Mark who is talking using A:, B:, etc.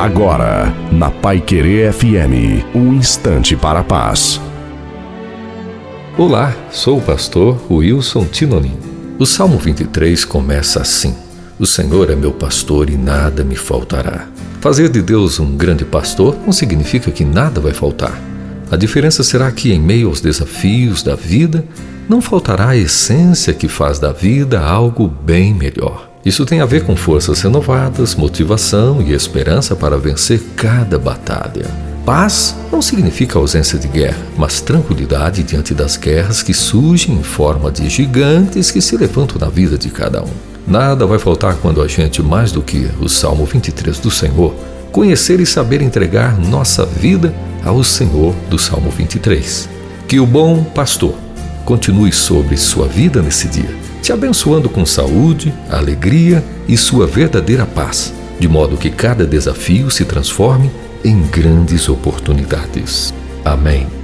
A: Agora, na Pai Querer FM, um instante para a paz.
B: Olá, sou o pastor Wilson Tinonim. O Salmo 23 começa assim: O Senhor é meu pastor e nada me faltará. Fazer de Deus um grande pastor não significa que nada vai faltar. A diferença será que, em meio aos desafios da vida, não faltará a essência que faz da vida algo bem melhor. Isso tem a ver com forças renovadas, motivação e esperança para vencer cada batalha. Paz não significa ausência de guerra, mas tranquilidade diante das guerras que surgem em forma de gigantes que se levantam na vida de cada um. Nada vai faltar quando a gente, mais do que o Salmo 23 do Senhor, conhecer e saber entregar nossa vida ao Senhor do Salmo 23. Que o bom pastor continue sobre sua vida nesse dia te abençoando com saúde, alegria e sua verdadeira paz, de modo que cada desafio se transforme em grandes oportunidades. Amém.